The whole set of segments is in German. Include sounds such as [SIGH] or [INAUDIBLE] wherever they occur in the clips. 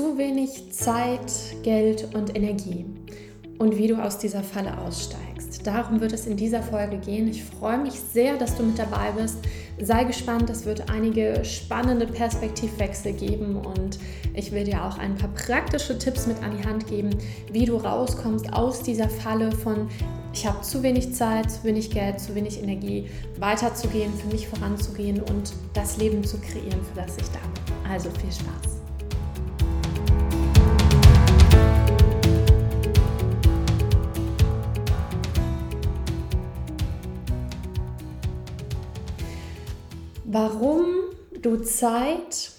zu wenig Zeit, Geld und Energie und wie du aus dieser Falle aussteigst. Darum wird es in dieser Folge gehen. Ich freue mich sehr, dass du mit dabei bist. Sei gespannt, es wird einige spannende Perspektivwechsel geben und ich will dir auch ein paar praktische Tipps mit an die Hand geben, wie du rauskommst aus dieser Falle von ich habe zu wenig Zeit, zu wenig Geld, zu wenig Energie, weiterzugehen, für mich voranzugehen und das Leben zu kreieren, für das ich da bin. Also viel Spaß. Warum du Zeit,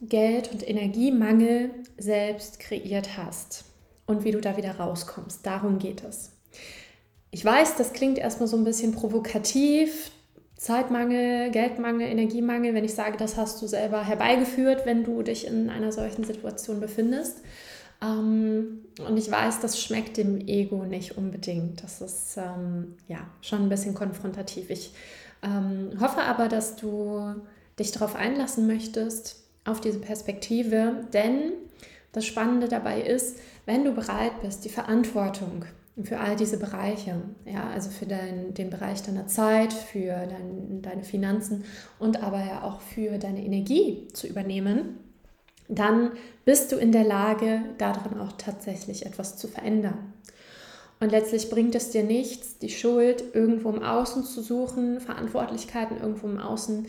Geld und Energiemangel selbst kreiert hast und wie du da wieder rauskommst. Darum geht es. Ich weiß, das klingt erstmal so ein bisschen provokativ. Zeitmangel, Geldmangel, Energiemangel, wenn ich sage, das hast du selber herbeigeführt, wenn du dich in einer solchen Situation befindest. Ähm, und ich weiß, das schmeckt dem Ego nicht unbedingt. Das ist ähm, ja schon ein bisschen konfrontativ. Ich ähm, hoffe aber, dass du dich darauf einlassen möchtest, auf diese Perspektive, denn das Spannende dabei ist, wenn du bereit bist, die Verantwortung für all diese Bereiche, ja, also für dein, den Bereich deiner Zeit, für dein, deine Finanzen und aber ja auch für deine Energie zu übernehmen, dann bist du in der Lage, darin auch tatsächlich etwas zu verändern. Und letztlich bringt es dir nichts, die Schuld irgendwo im Außen zu suchen, Verantwortlichkeiten irgendwo im Außen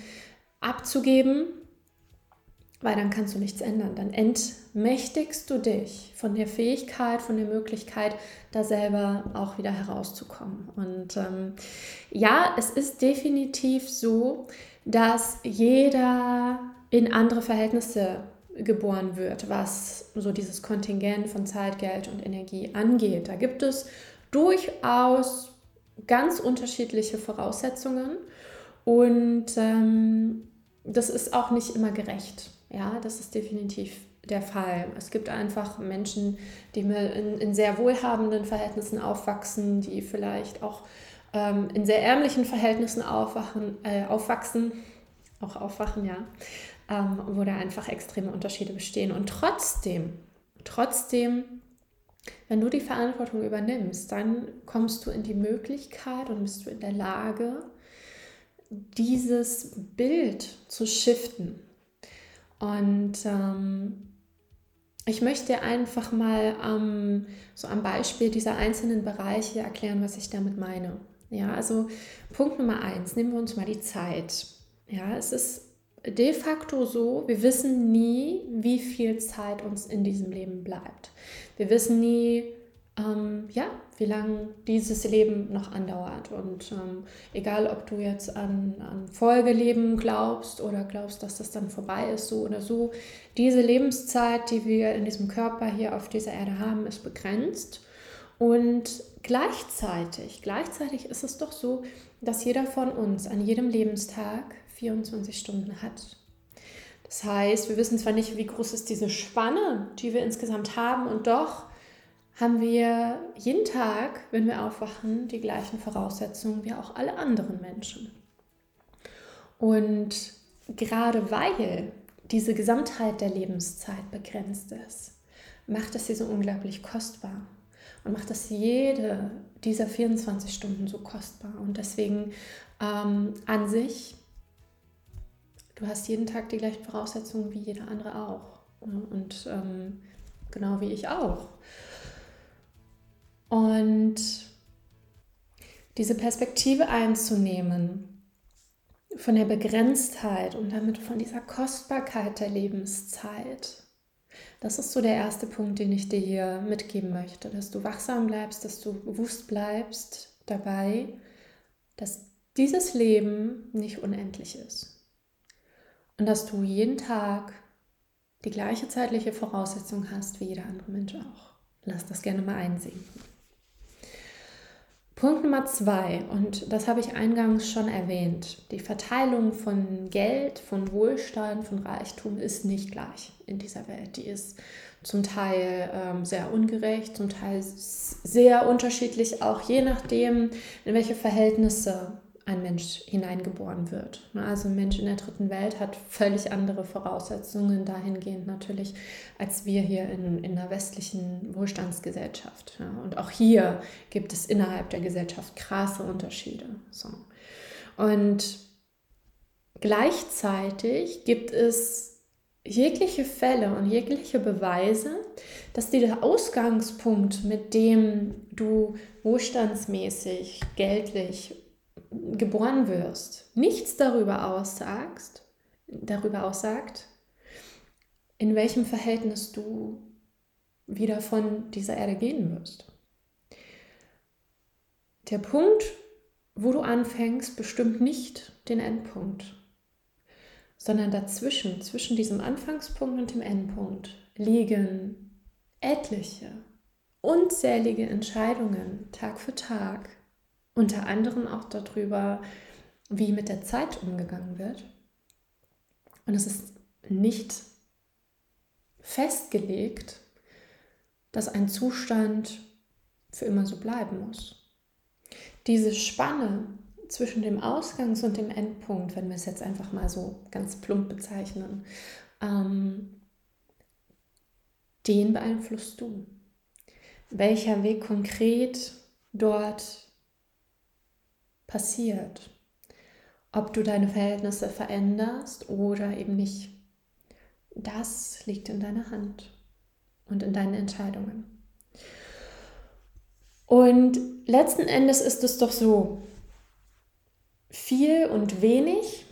abzugeben, weil dann kannst du nichts ändern. Dann entmächtigst du dich von der Fähigkeit, von der Möglichkeit, da selber auch wieder herauszukommen. Und ähm, ja, es ist definitiv so, dass jeder in andere Verhältnisse geboren wird, was so dieses Kontingent von Zeit, Geld und Energie angeht. Da gibt es durchaus ganz unterschiedliche Voraussetzungen und ähm, das ist auch nicht immer gerecht. Ja, das ist definitiv der Fall. Es gibt einfach Menschen, die in, in sehr wohlhabenden Verhältnissen aufwachsen, die vielleicht auch ähm, in sehr ärmlichen Verhältnissen aufwachen, äh, aufwachsen, auch aufwachen, ja, ähm, wo da einfach extreme Unterschiede bestehen. Und trotzdem, trotzdem, wenn du die Verantwortung übernimmst, dann kommst du in die Möglichkeit und bist du in der Lage, dieses Bild zu shiften. Und ähm, ich möchte einfach mal ähm, so am Beispiel dieser einzelnen Bereiche erklären, was ich damit meine. Ja, also Punkt Nummer eins, nehmen wir uns mal die Zeit. Ja, es ist de facto so, wir wissen nie, wie viel Zeit uns in diesem Leben bleibt. Wir wissen nie, ähm, ja, wie lange dieses Leben noch andauert. Und ähm, egal, ob du jetzt an, an Folgeleben glaubst oder glaubst, dass das dann vorbei ist, so oder so, diese Lebenszeit, die wir in diesem Körper hier auf dieser Erde haben, ist begrenzt. Und gleichzeitig, gleichzeitig ist es doch so, dass jeder von uns an jedem Lebenstag 24 Stunden hat. Das heißt, wir wissen zwar nicht, wie groß ist diese Spanne, die wir insgesamt haben, und doch haben wir jeden Tag, wenn wir aufwachen, die gleichen Voraussetzungen wie auch alle anderen Menschen. Und gerade weil diese Gesamtheit der Lebenszeit begrenzt ist, macht es sie so unglaublich kostbar und macht es jede dieser 24 Stunden so kostbar. Und deswegen ähm, an sich, du hast jeden Tag die gleichen Voraussetzungen wie jeder andere auch. Und ähm, genau wie ich auch. Und diese Perspektive einzunehmen von der Begrenztheit und damit von dieser Kostbarkeit der Lebenszeit. Das ist so der erste Punkt, den ich dir hier mitgeben möchte, dass du wachsam bleibst, dass du bewusst bleibst dabei, dass dieses Leben nicht unendlich ist und dass du jeden Tag die gleiche zeitliche Voraussetzung hast wie jeder andere Mensch auch. Lass das gerne mal einsinken. Punkt Nummer zwei, und das habe ich eingangs schon erwähnt, die Verteilung von Geld, von Wohlstand, von Reichtum ist nicht gleich in dieser Welt. Die ist zum Teil ähm, sehr ungerecht, zum Teil sehr unterschiedlich, auch je nachdem, in welche Verhältnisse ein Mensch hineingeboren wird. Ne, also ein Mensch in der dritten Welt hat völlig andere Voraussetzungen dahingehend natürlich, als wir hier in, in der westlichen Wohlstandsgesellschaft. Und auch hier gibt es innerhalb der Gesellschaft krasse Unterschiede. So. Und gleichzeitig gibt es jegliche Fälle und jegliche Beweise, dass dieser Ausgangspunkt, mit dem du wohlstandsmäßig, geldlich geboren wirst, nichts darüber aussagst, darüber aussagt, in welchem Verhältnis du wieder von dieser Erde gehen wirst. Der Punkt, wo du anfängst, bestimmt nicht den Endpunkt, sondern dazwischen, zwischen diesem Anfangspunkt und dem Endpunkt, liegen etliche, unzählige Entscheidungen Tag für Tag, unter anderem auch darüber, wie mit der Zeit umgegangen wird. Und es ist nicht festgelegt, dass ein Zustand für immer so bleiben muss. Diese Spanne zwischen dem Ausgangs- und dem Endpunkt, wenn wir es jetzt einfach mal so ganz plump bezeichnen, ähm, den beeinflusst du. Welcher Weg konkret dort passiert. Ob du deine Verhältnisse veränderst oder eben nicht. Das liegt in deiner Hand und in deinen Entscheidungen. Und letzten Endes ist es doch so, viel und wenig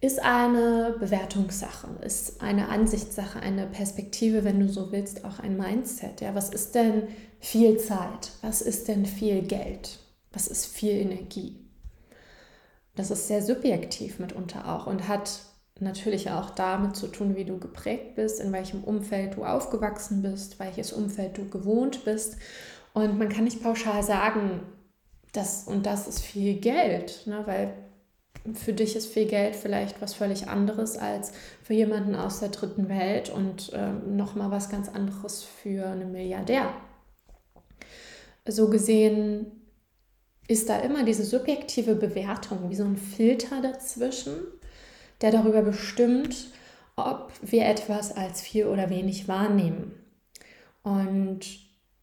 ist eine Bewertungssache, ist eine Ansichtssache, eine Perspektive, wenn du so willst, auch ein Mindset. Ja, was ist denn viel Zeit? Was ist denn viel Geld? Was ist viel Energie? Das ist sehr subjektiv mitunter auch und hat natürlich auch damit zu tun, wie du geprägt bist, in welchem Umfeld du aufgewachsen bist, welches Umfeld du gewohnt bist. Und man kann nicht pauschal sagen, das und das ist viel Geld, ne? weil für dich ist viel Geld vielleicht was völlig anderes als für jemanden aus der dritten Welt und ähm, nochmal was ganz anderes für einen Milliardär. So gesehen ist da immer diese subjektive Bewertung, wie so ein Filter dazwischen, der darüber bestimmt, ob wir etwas als viel oder wenig wahrnehmen. Und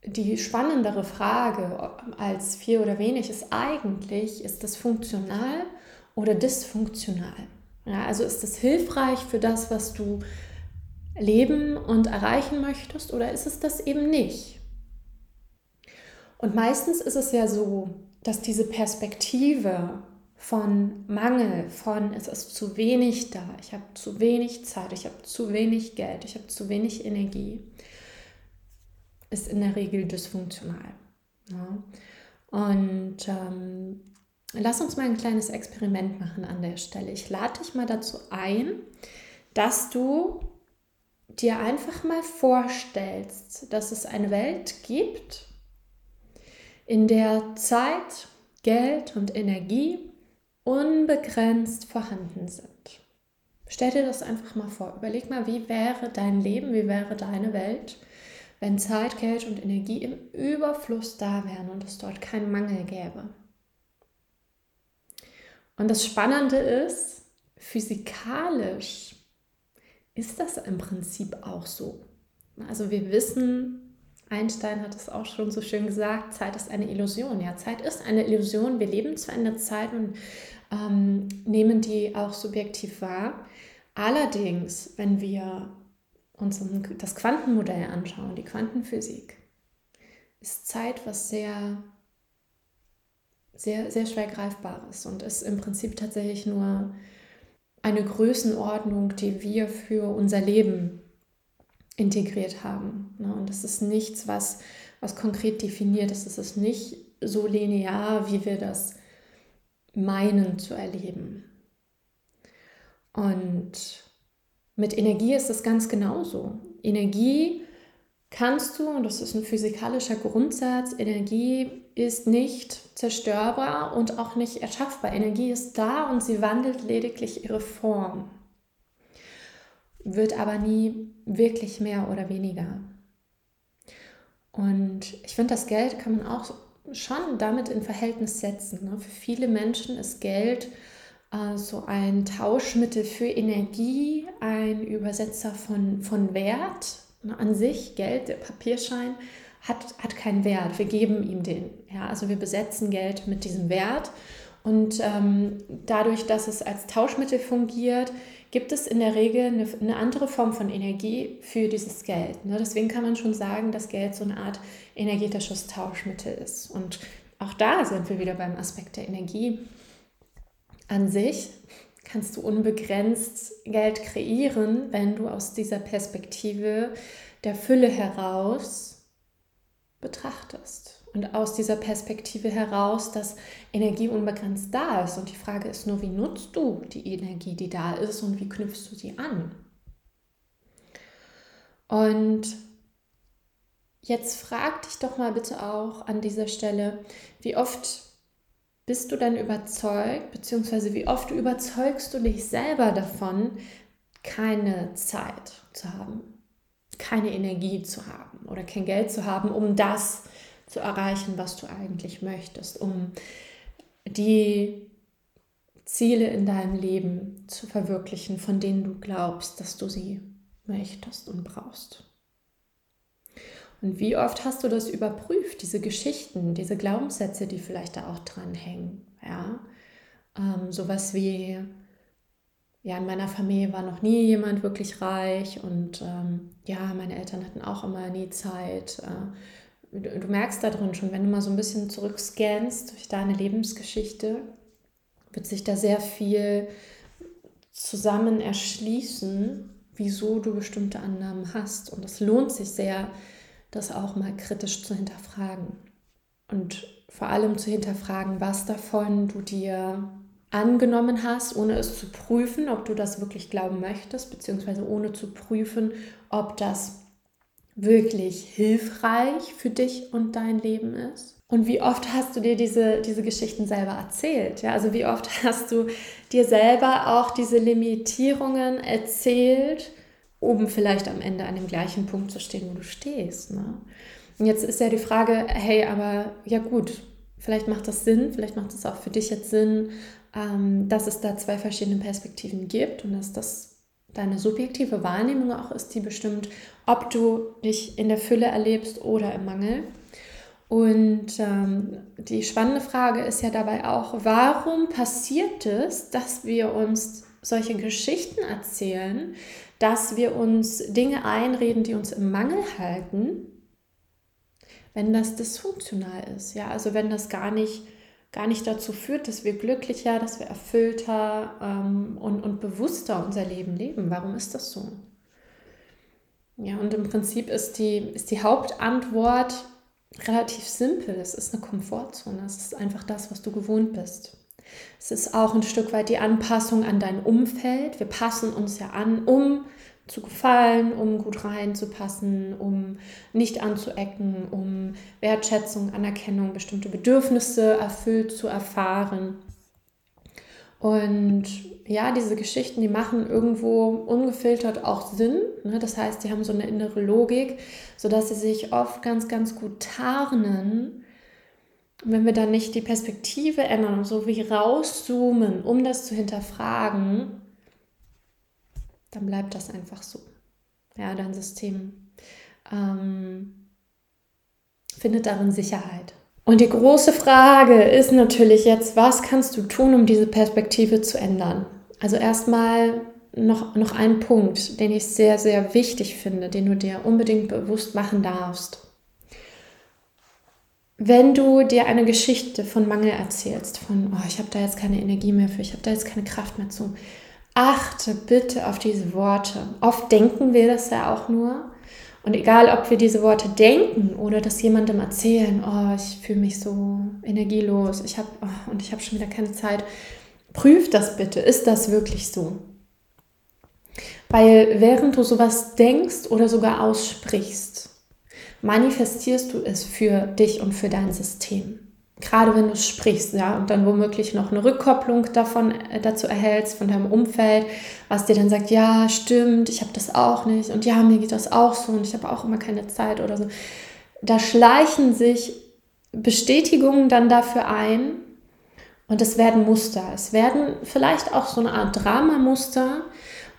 die spannendere Frage als viel oder wenig ist eigentlich, ist das funktional oder dysfunktional? Ja, also ist es hilfreich für das, was du leben und erreichen möchtest oder ist es das eben nicht? Und meistens ist es ja so, dass diese Perspektive von Mangel, von es ist zu wenig da, ich habe zu wenig Zeit, ich habe zu wenig Geld, ich habe zu wenig Energie, ist in der Regel dysfunktional. Ja. Und ähm, lass uns mal ein kleines Experiment machen an der Stelle. Ich lade dich mal dazu ein, dass du dir einfach mal vorstellst, dass es eine Welt gibt, in der Zeit, Geld und Energie unbegrenzt vorhanden sind. Stell dir das einfach mal vor. Überleg mal, wie wäre dein Leben, wie wäre deine Welt, wenn Zeit, Geld und Energie im Überfluss da wären und es dort keinen Mangel gäbe. Und das Spannende ist, physikalisch ist das im Prinzip auch so. Also wir wissen, Einstein hat es auch schon so schön gesagt, Zeit ist eine Illusion. Ja, Zeit ist eine Illusion. Wir leben zwar in der Zeit und ähm, nehmen die auch subjektiv wahr. Allerdings, wenn wir uns das Quantenmodell anschauen, die Quantenphysik, ist Zeit was sehr, sehr, sehr schwer greifbar ist und ist im Prinzip tatsächlich nur eine Größenordnung, die wir für unser Leben integriert haben. Ne? Und das ist nichts, was, was konkret definiert ist. Es ist nicht so linear, wie wir das meinen zu erleben. Und mit Energie ist es ganz genauso. Energie kannst du, und das ist ein physikalischer Grundsatz, Energie ist nicht zerstörbar und auch nicht erschaffbar. Energie ist da und sie wandelt lediglich ihre Form wird aber nie wirklich mehr oder weniger. Und ich finde, das Geld kann man auch schon damit in Verhältnis setzen. Ne? Für viele Menschen ist Geld äh, so ein Tauschmittel für Energie, ein Übersetzer von, von Wert ne? an sich. Geld, der Papierschein, hat, hat keinen Wert. Wir geben ihm den. Ja? Also wir besetzen Geld mit diesem Wert. Und ähm, dadurch, dass es als Tauschmittel fungiert, gibt es in der Regel eine, eine andere Form von Energie für dieses Geld. Ne? Deswegen kann man schon sagen, dass Geld so eine Art energetisches Tauschmittel ist. Und auch da sind wir wieder beim Aspekt der Energie. An sich kannst du unbegrenzt Geld kreieren, wenn du aus dieser Perspektive der Fülle heraus betrachtest und aus dieser Perspektive heraus, dass Energie unbegrenzt da ist. Und die Frage ist nur, wie nutzt du die Energie, die da ist und wie knüpfst du sie an? Und jetzt frag dich doch mal bitte auch an dieser Stelle, wie oft bist du denn überzeugt, beziehungsweise wie oft überzeugst du dich selber davon, keine Zeit zu haben, keine Energie zu haben oder kein Geld zu haben, um das zu zu erreichen, was du eigentlich möchtest, um die Ziele in deinem Leben zu verwirklichen, von denen du glaubst, dass du sie möchtest und brauchst. Und wie oft hast du das überprüft, diese Geschichten, diese Glaubenssätze, die vielleicht da auch dran hängen? Ja? Ähm, sowas wie, ja, in meiner Familie war noch nie jemand wirklich reich und ähm, ja, meine Eltern hatten auch immer nie Zeit. Äh, du merkst da drin schon, wenn du mal so ein bisschen zurückscannst durch deine Lebensgeschichte, wird sich da sehr viel zusammen erschließen, wieso du bestimmte Annahmen hast. Und es lohnt sich sehr, das auch mal kritisch zu hinterfragen. Und vor allem zu hinterfragen, was davon du dir angenommen hast, ohne es zu prüfen, ob du das wirklich glauben möchtest, beziehungsweise ohne zu prüfen, ob das wirklich hilfreich für dich und dein Leben ist? Und wie oft hast du dir diese, diese Geschichten selber erzählt? Ja, also wie oft hast du dir selber auch diese Limitierungen erzählt, um vielleicht am Ende an dem gleichen Punkt zu stehen, wo du stehst? Ne? Und jetzt ist ja die Frage, hey, aber ja gut, vielleicht macht das Sinn, vielleicht macht es auch für dich jetzt Sinn, ähm, dass es da zwei verschiedene Perspektiven gibt und dass das deine subjektive Wahrnehmung auch ist, die bestimmt, ob du dich in der Fülle erlebst oder im Mangel. Und ähm, die spannende Frage ist ja dabei auch, warum passiert es, dass wir uns solche Geschichten erzählen, dass wir uns Dinge einreden, die uns im Mangel halten, wenn das dysfunktional ist. Ja, also wenn das gar nicht gar nicht dazu führt, dass wir glücklicher, dass wir erfüllter ähm, und, und bewusster unser Leben leben. Warum ist das so? Ja, und im Prinzip ist die, ist die Hauptantwort relativ simpel. Es ist eine Komfortzone. Es ist einfach das, was du gewohnt bist. Es ist auch ein Stück weit die Anpassung an dein Umfeld. Wir passen uns ja an, um zu gefallen, um gut reinzupassen, um nicht anzuecken, um Wertschätzung, Anerkennung, bestimmte Bedürfnisse erfüllt zu erfahren. Und ja, diese Geschichten, die machen irgendwo ungefiltert auch Sinn. Ne? Das heißt, die haben so eine innere Logik, sodass sie sich oft ganz, ganz gut tarnen. Und wenn wir dann nicht die Perspektive ändern so wie rauszoomen, um das zu hinterfragen, dann bleibt das einfach so. Ja, dein System ähm, findet darin Sicherheit. Und die große Frage ist natürlich jetzt, was kannst du tun, um diese Perspektive zu ändern? Also erstmal noch, noch ein Punkt, den ich sehr, sehr wichtig finde, den du dir unbedingt bewusst machen darfst. Wenn du dir eine Geschichte von Mangel erzählst, von, oh, ich habe da jetzt keine Energie mehr für, ich habe da jetzt keine Kraft mehr zu, Achte bitte auf diese Worte. Oft denken wir das ja auch nur. Und egal, ob wir diese Worte denken oder das jemandem erzählen, oh, ich fühle mich so energielos, ich habe oh, und ich habe schon wieder keine Zeit, prüf das bitte. Ist das wirklich so? Weil während du sowas denkst oder sogar aussprichst, manifestierst du es für dich und für dein System gerade wenn du sprichst, ja, und dann womöglich noch eine Rückkopplung davon äh, dazu erhältst von deinem Umfeld, was dir dann sagt, ja, stimmt, ich habe das auch nicht und ja, mir geht das auch so und ich habe auch immer keine Zeit oder so. Da schleichen sich Bestätigungen dann dafür ein und es werden Muster. Es werden vielleicht auch so eine Art Dramamuster,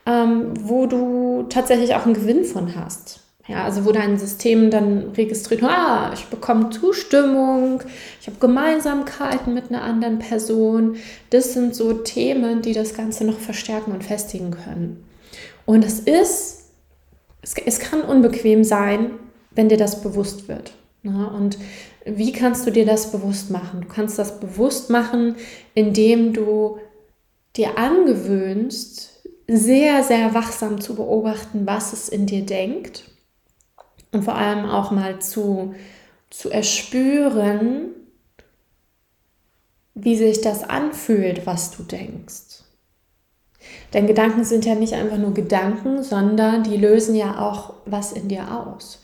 ähm, wo du tatsächlich auch einen Gewinn von hast. Ja, also wo dein System dann registriert, ah, ich bekomme Zustimmung, ich habe Gemeinsamkeiten mit einer anderen Person. Das sind so Themen, die das Ganze noch verstärken und festigen können. Und es ist, es, es kann unbequem sein, wenn dir das bewusst wird. Ja, und wie kannst du dir das bewusst machen? Du kannst das bewusst machen, indem du dir angewöhnst, sehr, sehr wachsam zu beobachten, was es in dir denkt und vor allem auch mal zu, zu erspüren, wie sich das anfühlt, was du denkst. Denn Gedanken sind ja nicht einfach nur Gedanken, sondern die lösen ja auch was in dir aus.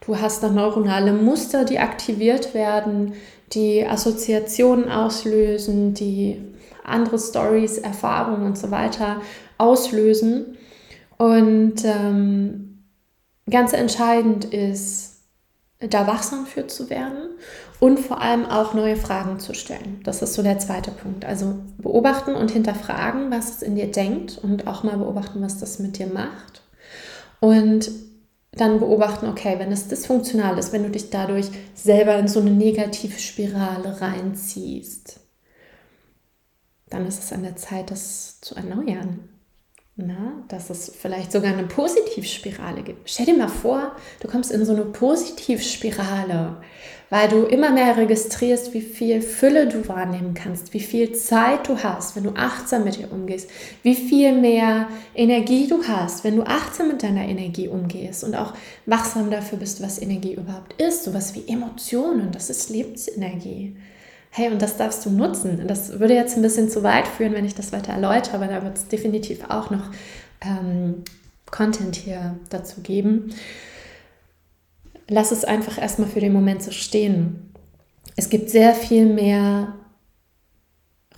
Du hast dann neuronale Muster, die aktiviert werden, die Assoziationen auslösen, die andere Stories, Erfahrungen und so weiter auslösen. Und ähm, ganz entscheidend ist, da wachsam für zu werden und vor allem auch neue Fragen zu stellen. Das ist so der zweite Punkt. Also beobachten und hinterfragen, was es in dir denkt und auch mal beobachten, was das mit dir macht. Und dann beobachten, okay, wenn es dysfunktional ist, wenn du dich dadurch selber in so eine negative Spirale reinziehst, dann ist es an der Zeit, das zu erneuern. Na, dass es vielleicht sogar eine Positivspirale gibt. Stell dir mal vor, du kommst in so eine Positivspirale, weil du immer mehr registrierst, wie viel Fülle du wahrnehmen kannst, wie viel Zeit du hast, wenn du achtsam mit dir umgehst, wie viel mehr Energie du hast, wenn du achtsam mit deiner Energie umgehst und auch wachsam dafür bist, was Energie überhaupt ist, sowas wie Emotionen, das ist Lebensenergie. Hey, und das darfst du nutzen. Das würde jetzt ein bisschen zu weit führen, wenn ich das weiter erläutere, aber da wird es definitiv auch noch ähm, Content hier dazu geben. Lass es einfach erstmal für den Moment so stehen. Es gibt sehr viel mehr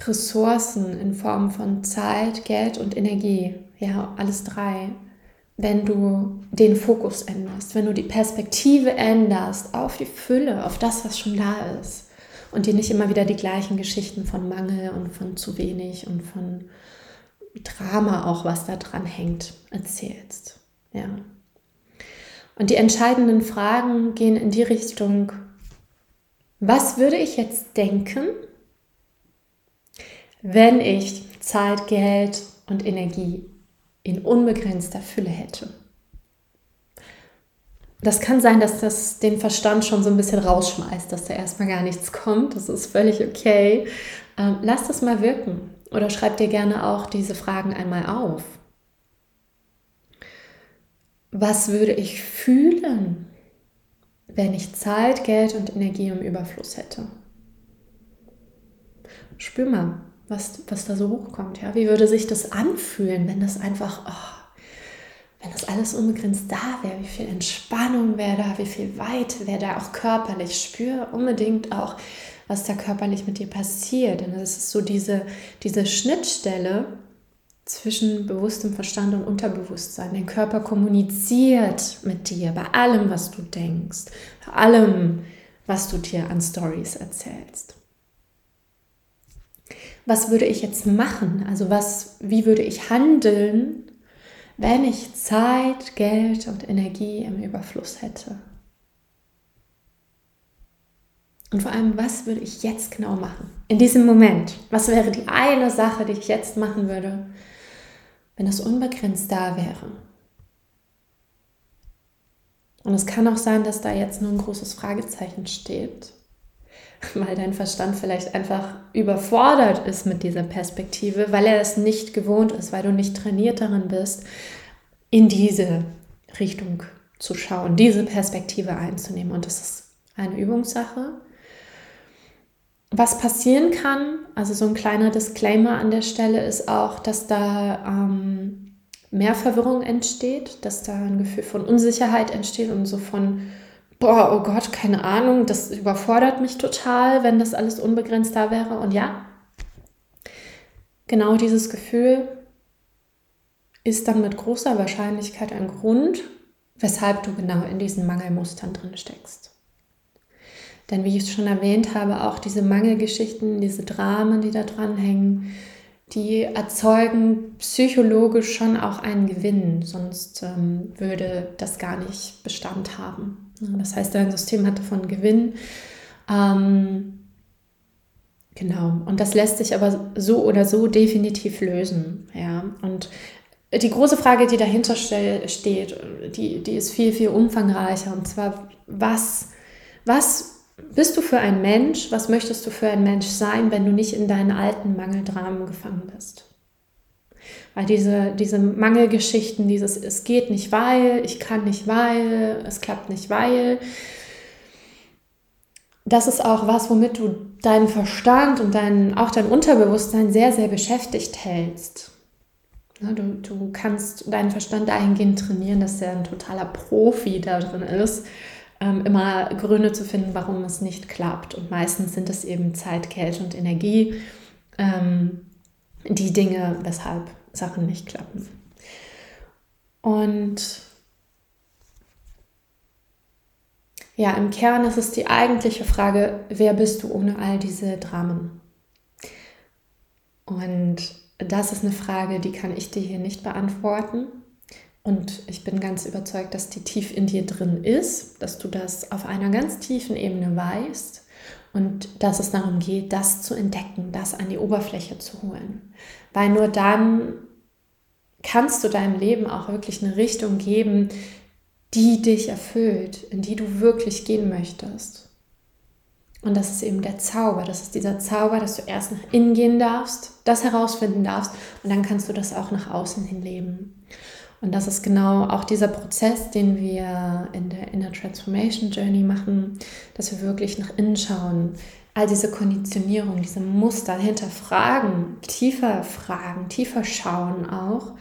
Ressourcen in Form von Zeit, Geld und Energie. Ja, alles drei. Wenn du den Fokus änderst, wenn du die Perspektive änderst auf die Fülle, auf das, was schon da ist und dir nicht immer wieder die gleichen Geschichten von Mangel und von zu wenig und von Drama auch, was da dran hängt, erzählst. Ja. Und die entscheidenden Fragen gehen in die Richtung, was würde ich jetzt denken, wenn ich Zeit, Geld und Energie in unbegrenzter Fülle hätte? Das kann sein, dass das den Verstand schon so ein bisschen rausschmeißt, dass da erstmal gar nichts kommt. Das ist völlig okay. Ähm, lass das mal wirken oder schreib dir gerne auch diese Fragen einmal auf. Was würde ich fühlen, wenn ich Zeit, Geld und Energie im Überfluss hätte? Spür mal, was, was da so hochkommt. Ja? Wie würde sich das anfühlen, wenn das einfach... Oh, wenn das alles unbegrenzt da wäre, wie viel Entspannung wäre da, wie viel Weite wäre da auch körperlich. Spür unbedingt auch, was da körperlich mit dir passiert. Denn es ist so diese, diese Schnittstelle zwischen bewusstem Verstand und Unterbewusstsein. Dein Körper kommuniziert mit dir bei allem, was du denkst, bei allem, was du dir an Stories erzählst. Was würde ich jetzt machen? Also was, wie würde ich handeln, wenn ich Zeit, Geld und Energie im Überfluss hätte? Und vor allem, was würde ich jetzt genau machen? In diesem Moment. Was wäre die eine Sache, die ich jetzt machen würde, wenn das unbegrenzt da wäre? Und es kann auch sein, dass da jetzt nur ein großes Fragezeichen steht [LAUGHS] weil dein Verstand vielleicht einfach überfordert ist mit dieser Perspektive, weil er es nicht gewohnt ist, weil du nicht trainiert darin bist, in diese Richtung zu schauen, diese Perspektive einzunehmen. Und das ist eine Übungssache. Was passieren kann, also so ein kleiner Disclaimer an der Stelle ist auch, dass da ähm, mehr Verwirrung entsteht, dass da ein Gefühl von Unsicherheit entsteht und so von boah, oh Gott, keine Ahnung, das überfordert mich total, wenn das alles unbegrenzt da wäre. Und ja, genau dieses Gefühl ist dann mit großer Wahrscheinlichkeit ein Grund, weshalb du genau in diesen Mangelmustern drin steckst. Denn wie ich schon erwähnt habe, auch diese Mangelgeschichten, diese Dramen, die da dranhängen, die erzeugen psychologisch schon auch einen Gewinn, sonst ähm, würde das gar nicht Bestand haben. Das heißt, dein System hat davon Gewinn. Ähm, genau, und das lässt sich aber so oder so definitiv lösen. Ja, und die große Frage, die dahinter steht, die, die ist viel, viel umfangreicher. Und zwar, was, was bist du für ein Mensch? Was möchtest du für ein Mensch sein, wenn du nicht in deinen alten Mangeldramen gefangen bist? Weil diese, diese Mangelgeschichten, dieses es geht nicht weil, ich kann nicht weil, es klappt nicht weil, das ist auch was, womit du deinen Verstand und dein, auch dein Unterbewusstsein sehr, sehr beschäftigt hältst. Du, du kannst deinen Verstand dahingehend trainieren, dass er ein totaler Profi da drin ist, ähm, immer Gründe zu finden, warum es nicht klappt. Und meistens sind es eben Zeit, Geld und Energie, ähm, die Dinge, weshalb Sachen nicht klappen. Und ja, im Kern ist es die eigentliche Frage, wer bist du ohne all diese Dramen? Und das ist eine Frage, die kann ich dir hier nicht beantworten. Und ich bin ganz überzeugt, dass die tief in dir drin ist, dass du das auf einer ganz tiefen Ebene weißt und dass es darum geht, das zu entdecken, das an die Oberfläche zu holen. Weil nur dann kannst du deinem Leben auch wirklich eine Richtung geben, die dich erfüllt, in die du wirklich gehen möchtest. Und das ist eben der Zauber. Das ist dieser Zauber, dass du erst nach innen gehen darfst, das herausfinden darfst und dann kannst du das auch nach außen hin leben. Und das ist genau auch dieser Prozess, den wir in der Inner Transformation Journey machen, dass wir wirklich nach innen schauen, all diese Konditionierung, diese Muster hinterfragen, tiefer fragen, tiefer schauen auch,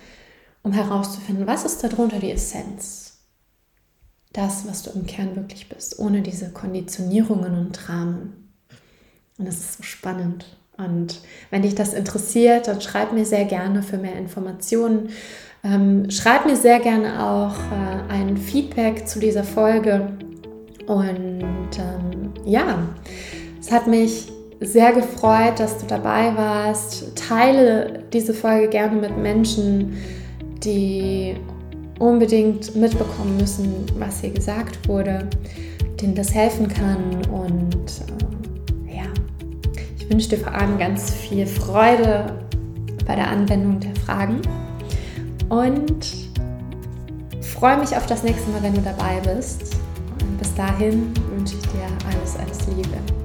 um herauszufinden, was ist darunter die Essenz. Das, was du im Kern wirklich bist, ohne diese Konditionierungen und Dramen. Und das ist so spannend. Und wenn dich das interessiert, dann schreib mir sehr gerne für mehr Informationen ähm, schreib mir sehr gerne auch äh, ein Feedback zu dieser Folge. Und ähm, ja, es hat mich sehr gefreut, dass du dabei warst. Teile diese Folge gerne mit Menschen, die unbedingt mitbekommen müssen, was hier gesagt wurde, denen das helfen kann. Und ähm, ja, ich wünsche dir vor allem ganz viel Freude bei der Anwendung der Fragen und freue mich auf das nächste Mal, wenn du dabei bist. Und bis dahin wünsche ich dir alles, alles Liebe.